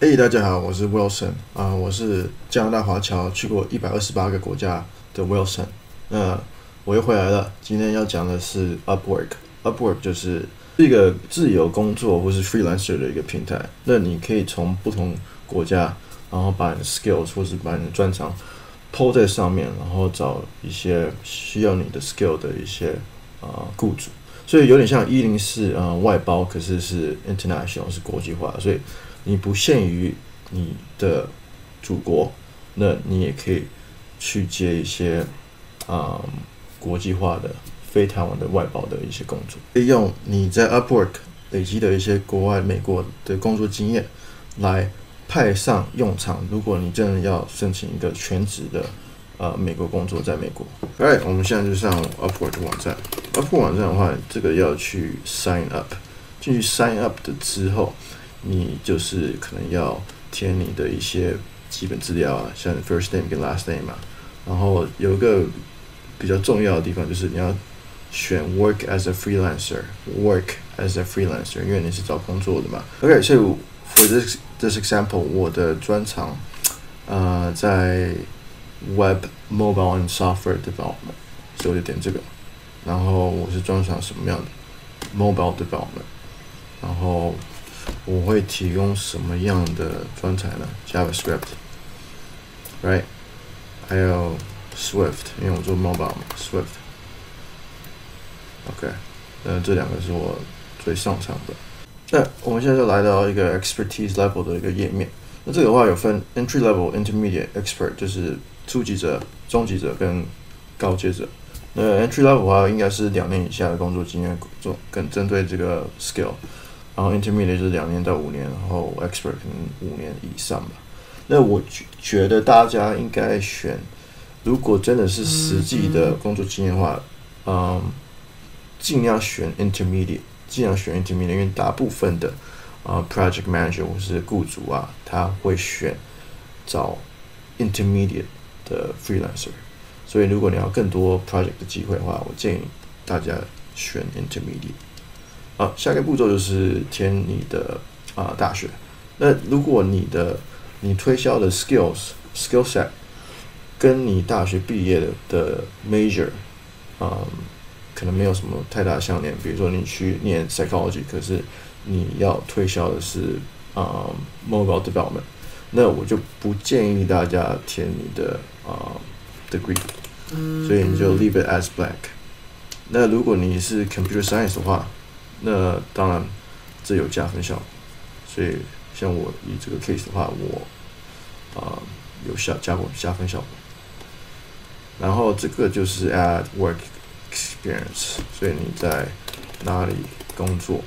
嘿，hey, 大家好，我是 Wilson 啊，我是加拿大华侨，去过一百二十八个国家的 Wilson。那我又回来了，今天要讲的是 Upwork。Upwork 就是一个自由工作或是 freelancer 的一个平台。那你可以从不同国家，然后把你的 skills 或是把你的专长抛在上面，然后找一些需要你的 skill 的一些啊雇主。所以有点像一零四啊外包，可是是 international 是国际化，所以。你不限于你的祖国，那你也可以去接一些啊、国际化的非台湾的外包的一些工作，利用你在 Upwork 累积的一些国外美国的工作经验来派上用场。如果你真的要申请一个全职的呃美国工作，在美国，Alright，我们现在就上 Upwork 的网站。Upwork 网站的话，这个要去 sign up，进去 sign up 的之后。你就是可能要填你的一些基本资料啊，像 first name 跟 last name 嘛。然后有一个比较重要的地方就是你要选 work as a freelancer，work as a freelancer，因为你是找工作的嘛。OK，所以 for this this example，我的专长呃在 web mobile and software development，所以我就点这个。然后我是专长什么样的 mobile development，然后。我会提供什么样的专才呢？JavaScript，right，还有 Swift，因为我做 mobile 嘛，Swift。OK，那这两个是我最擅长的。那我们现在就来到一个 expertise level 的一个页面。 那这个的话有分 entry level、intermediate、expert，就是初级者、中级者跟高阶者。那 entry level 的话应该是两年以下的工作经验，做更针对这个 skill。然后 intermediate 就是两年到五年，然后 expert 可能五年以上吧。那我觉得大家应该选，如果真的是实际的工作经验的话，嗯，尽量选 intermediate，尽量选 intermediate，因为大部分的啊 project manager 或是雇主啊，他会选找 intermediate 的 freelancer。所以如果你要更多 project 的机会的话，我建议大家选 intermediate。好，下一个步骤就是填你的啊大学。那如果你的你推销的 skills skill set 跟你大学毕业的的 major 啊、嗯，可能没有什么太大相连。比如说你去念 psychology，可是你要推销的是啊、嗯、mobile development，那我就不建议大家填你的啊 degree，所以你就 leave it as blank。那如果你是 computer science 的话，那当然，这有加分效，所以像我以这个 case 的话，我啊、呃、有效加过加分效果。然后这个就是 add work experience，所以你在哪里工作，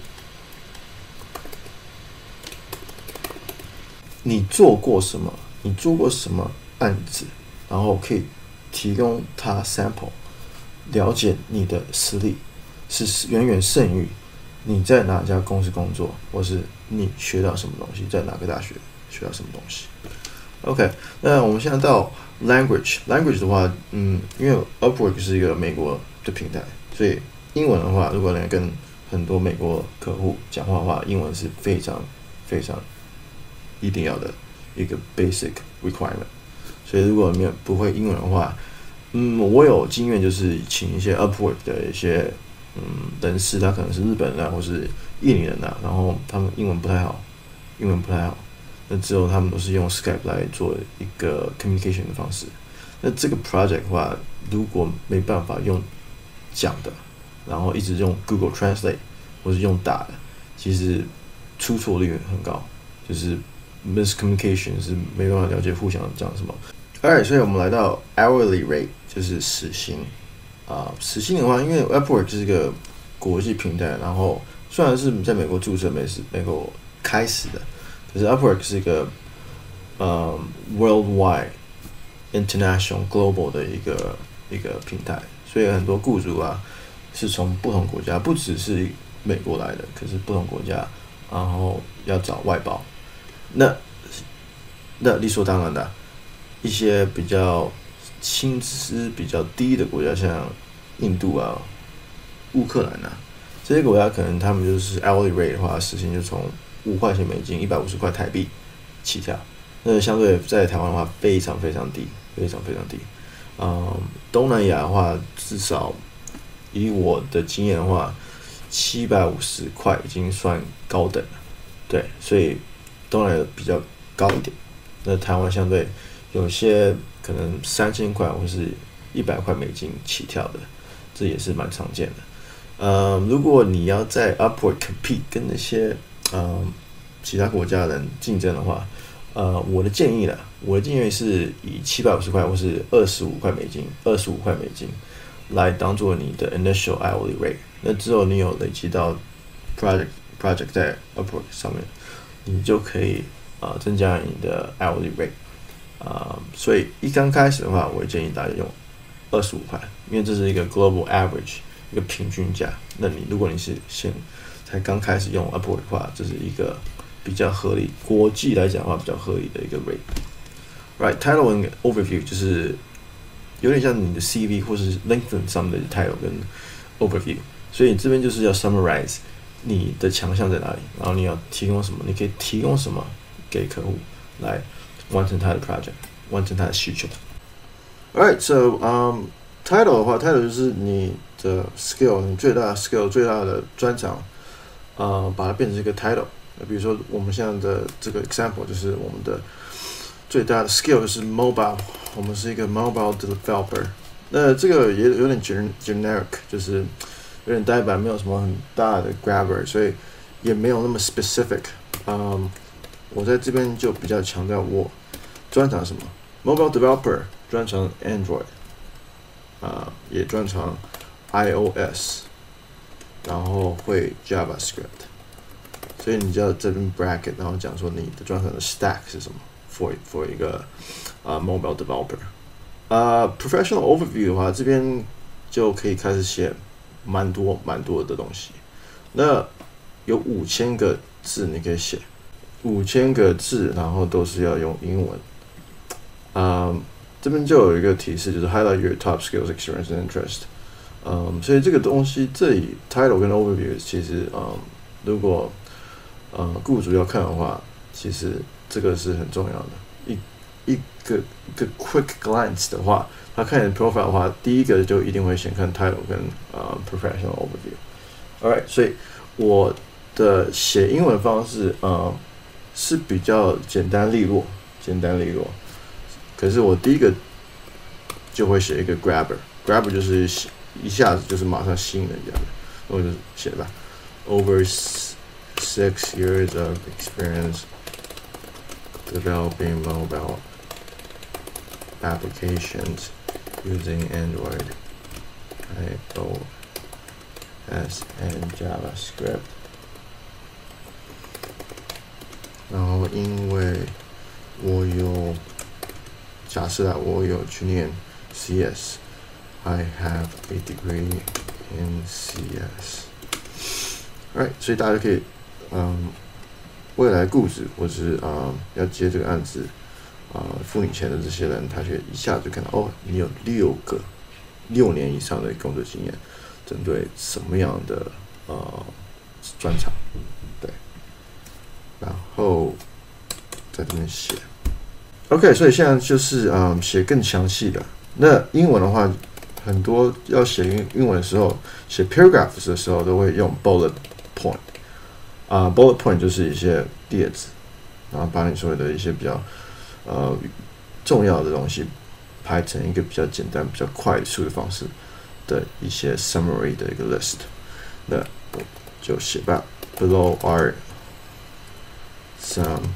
你做过什么，你做过什么案子，然后可以提供他 sample，了解你的实力是远远胜于。你在哪家公司工作，或是你学到什么东西，在哪个大学学到什么东西？OK，那我们现在到 language。language 的话，嗯，因为 Upwork 是一个美国的平台，所以英文的话，如果你跟很多美国客户讲话的话，英文是非常非常一定要的一个 basic requirement。所以如果你不会英文的话，嗯，我有经验，就是请一些 Upwork 的一些。嗯，人士他可能是日本人啊，或是印尼人啊，然后他们英文不太好，英文不太好，那之后他们都是用 Skype 来做一个 communication 的方式。那这个 project 的话，如果没办法用讲的，然后一直用 Google Translate 或是用打的，其实出错率很高，就是 miscommunication 是没办法了解互相讲什么。Alright，所以我们来到 hourly rate，就是时薪。啊，时薪的话，因为 Upwork 是一个国际平台，然后虽然是在美国注册、美是美国开始的，可是 Upwork 是一个呃、worldwide international global 的一个一个平台，所以很多雇主啊是从不同国家，不只是美国来的，可是不同国家，然后要找外包，那那理所当然的一些比较。薪资比较低的国家，像印度啊、乌克兰啊这些国家，可能他们就是 hourly rate 的话，时薪就从五块钱美金，一百五十块台币起跳。那相对在台湾的话，非常非常低，非常非常低。嗯，东南亚的话，至少以我的经验的话，七百五十块已经算高等了。对，所以东南亚比较高一点。那台湾相对有些可能三千块或是一百块美金起跳的，这也是蛮常见的。呃、如果你要在 upward compete 跟那些嗯其他国家人竞争的话，呃，我的建议呢，我的建议是以七百五十块或是二十五块美金，二十五块美金来当做你的 initial hourly rate。那之后你有累积到 project project 在 upward 上面，你就可以、呃、增加你的 hourly rate。啊、呃，所以一刚开始的话，我建议大家用二十五块，因为这是一个 global average 一个平均价。那你如果你是先才刚开始用 Upwork 的话，这是一个。比较合理，国际来讲的话比较合理的一个 rate。Right，title and overview 就是有点像你的 CV 或是 LinkedIn 上面的 title 跟 overview，所以这边就是要 summarize 你的强项在哪里，然后你要提供什么，你可以提供什么给客户来完成他的 project，完成他的需求。Alright，so um title 的话，title 就是你的 skill，你最大的 skill 最大的专长，呃，把它变成一个 title。比如说，我们现在的这个 example 就是我们的最大的 skill 是 mobile，我们是一个 mobile developer。那这个也有点 generic，就是有点呆板，没有什么很大的 grabber，所以也没有那么 specific。嗯，我在这边就比较强调我专长什么，mobile developer 专长 Android，啊，也专长 iOS，然后会 JavaScript。所以你就要这边 bracket，然后讲说你的专长的 stack 是什么，for for 一个啊、mobile developer，啊、professional overview 的话，这边就可以开始写蛮多蛮多的东西。那有五千个字你可以写，五千个字，然后都是要用英文。啊、这边就有一个提示，就是 highlight your top skills, experience and interest。嗯，所以这个东西这里 title 跟 overview 其实嗯，如果呃，雇主要看的话，其实这个是很重要的。一一个一个 quick glance 的话，他看你的 profile 的话，第一个就一定会先看 title 跟呃 professional overview。Alright，所以我的写英文方式呃是比较简单利落，简单利落。可是我第一个就会写一个 grabber，grabber 就是一下子就是马上吸引人家的，我就写吧，over。Six years of experience developing mobile applications using Android, iOS, and JavaScript. 然后，因为我有假设啊，我有去念 CS, I have a degree in CS. Right，所以大家可以。嗯，未来雇主或是啊、嗯、要接这个案子 啊、呃、付你钱的这些人，他却一下子就看到哦，你有六个六年以上的工作经验，针对什么样的呃专场，对，然后在这边写，OK，所以现在就是、嗯、写更详细的。那英文的话，很多要写英英文的时候，写 paragraphs 的时候都会用 bullet point。啊、，bullet point 就是一些列子，然后把你所有的一些比较呃重要的东西排成一个比较简单、比较快速的方式的一些 summary 的一个 list。那我就写吧，Below are some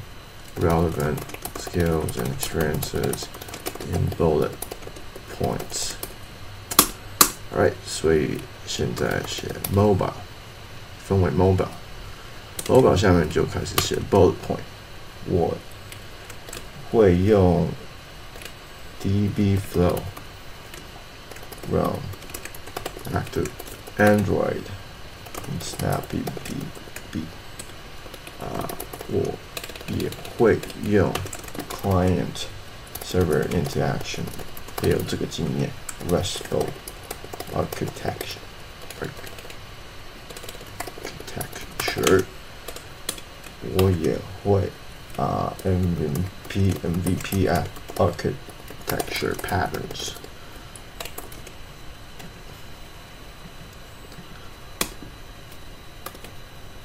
relevant skills and experiences in bullet points. Alright，所以现在写 mobile，分为 mobile。手稿下面就开始写 bullet point。我 会用 Dbflow run active Android SnappyDB 啊，我也会用 client server interaction，也有这个经验 RESTful architecture architecture。我也会 啊，MVP MVP App Architecture Patterns。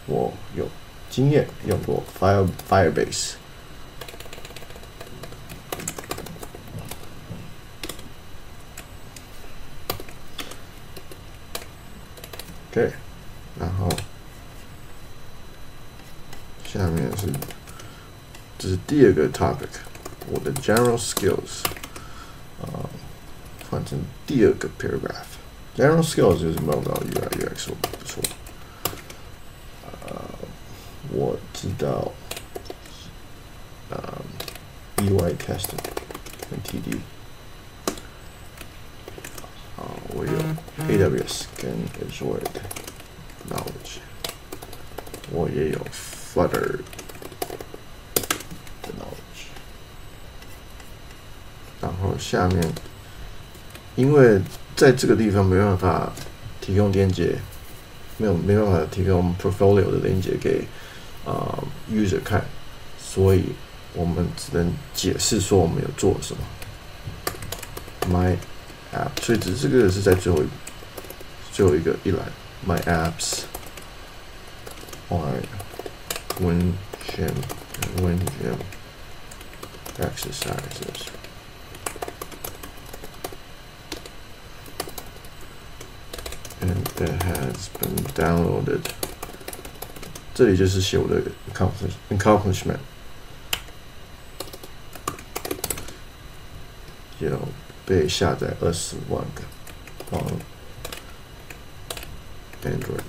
我有经验用过 Fire Firebase。OK，然后下面是 这是第二个 topic，我的 general skills，啊，换成第二个 paragraph。general skills 就是 mobile UI UX 不错。呃，我知道，呃，UI testing 跟 TD。我有 AWS 跟 Azure 的 knowledge，我也有 Flutter 然后下面，因为在这个地方没办法提供连接，没有没办法提供 portfolio 的连接给啊、呃、user 看，所以我们只能解释说我们有做什么。My app，所以只是这个是在最后最后一个一栏，My apps are Win Gym Win Gym exercises and it has been downloaded。这里就是写我的 accomplishment，有。被下载二十万个，on Android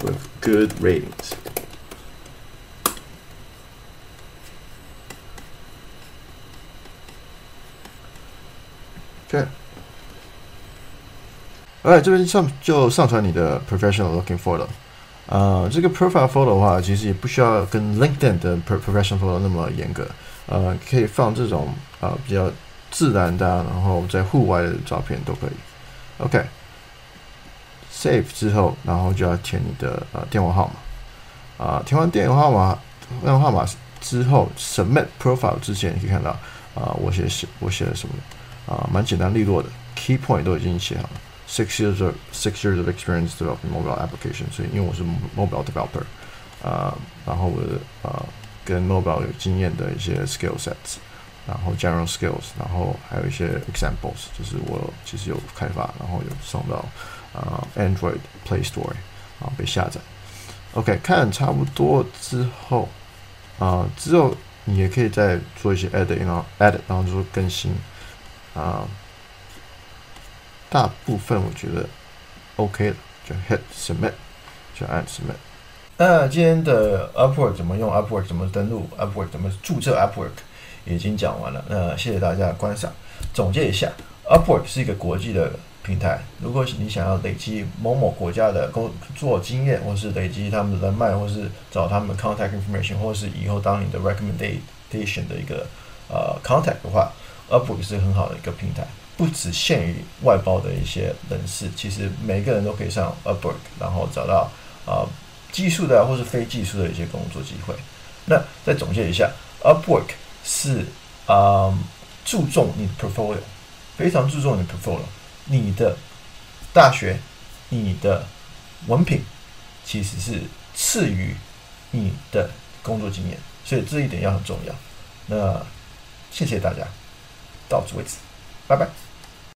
with good ratings。OK， 哎，这边上就上传你的 professional looking photo。呃，这个 profile photo 的话，其实也不需要跟 LinkedIn 的 professional photo 那么严格。呃，可以放这种、呃、比较。自然的，然后在户外的照片都可以。OK，save、之后，然后就要填你的呃电话号码。啊、填完电话号码，电话号码之后，submit profile 之前，你可以看到啊、我写写我写了什么啊，蛮、简单利落的，key point 都已经写好了。Six years of six years of experience developing mobile application，所以因为我是 mobile developer，啊、然后我、呃、跟 mobile 有经验的一些 skill sets。然后 general skills，然后还有一些 examples，就是我其实有开发，然后有送到啊、Android Play Store，然后被下载。OK，看差不多之后，啊、之后你也可以再做一些 edit，然后 edit，然后就是更新。啊、大部分我觉得 OK 了，就 hit submit，就按 submit。那今天的 Upwork 怎么用 Upwork，怎么登录 Upwork，怎么注册 Upwork？已经讲完了，那谢谢大家的观赏。总结一下，Upwork 是一个国际的平台。如果你想要累积某某国家的工作经验，或是累积他们的人脉，或是找他们 contact information，或是以后当你的 recommendation 的一个呃 contact 的话，Upwork 是很好的一个平台，不只限于外包的一些人士，其实每个人都可以上 Upwork，然后找到啊、呃、技术的或是非技术的一些工作机会。那再总结一下，Upwork。是啊、注重你的 portfolio，非常注重你的 portfolio。你的大学、你的文凭，其实是次于你的工作经验，所以这一点要很重要。那谢谢大家，到此为止，拜拜。